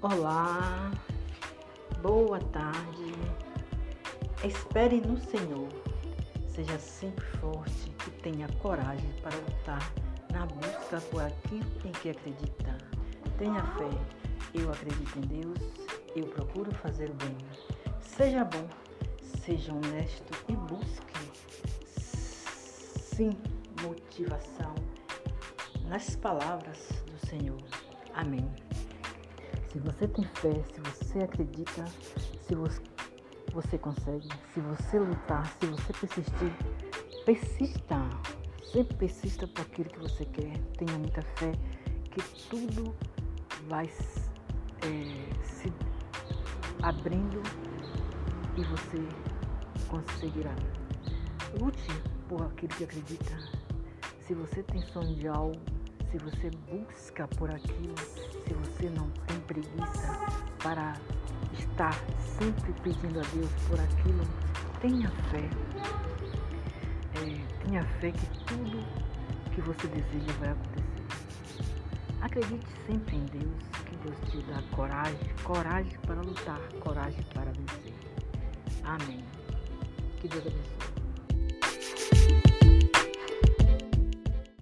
Olá, boa tarde. Espere no Senhor. Seja sempre forte e tenha coragem para lutar na busca por aquilo em que acreditar. Tenha fé. Eu acredito em Deus. Eu procuro fazer o bem. Seja bom, seja honesto e busque sim motivação nas palavras do Senhor. Amém. Se você tem fé, se você acredita, se você, você consegue, se você lutar, se você persistir, persista. Sempre persista por aquilo que você quer. Tenha muita fé que tudo vai é, se abrindo e você conseguirá. Lute por aquilo que acredita. Se você tem sonho de algo, se você busca por aquilo, se você não tem preguiça para estar sempre pedindo a Deus por aquilo, tenha fé. É, tenha fé que tudo que você deseja vai acontecer. Acredite sempre em Deus, que Deus te dá coragem, coragem para lutar, coragem para vencer. Amém. Que Deus abençoe.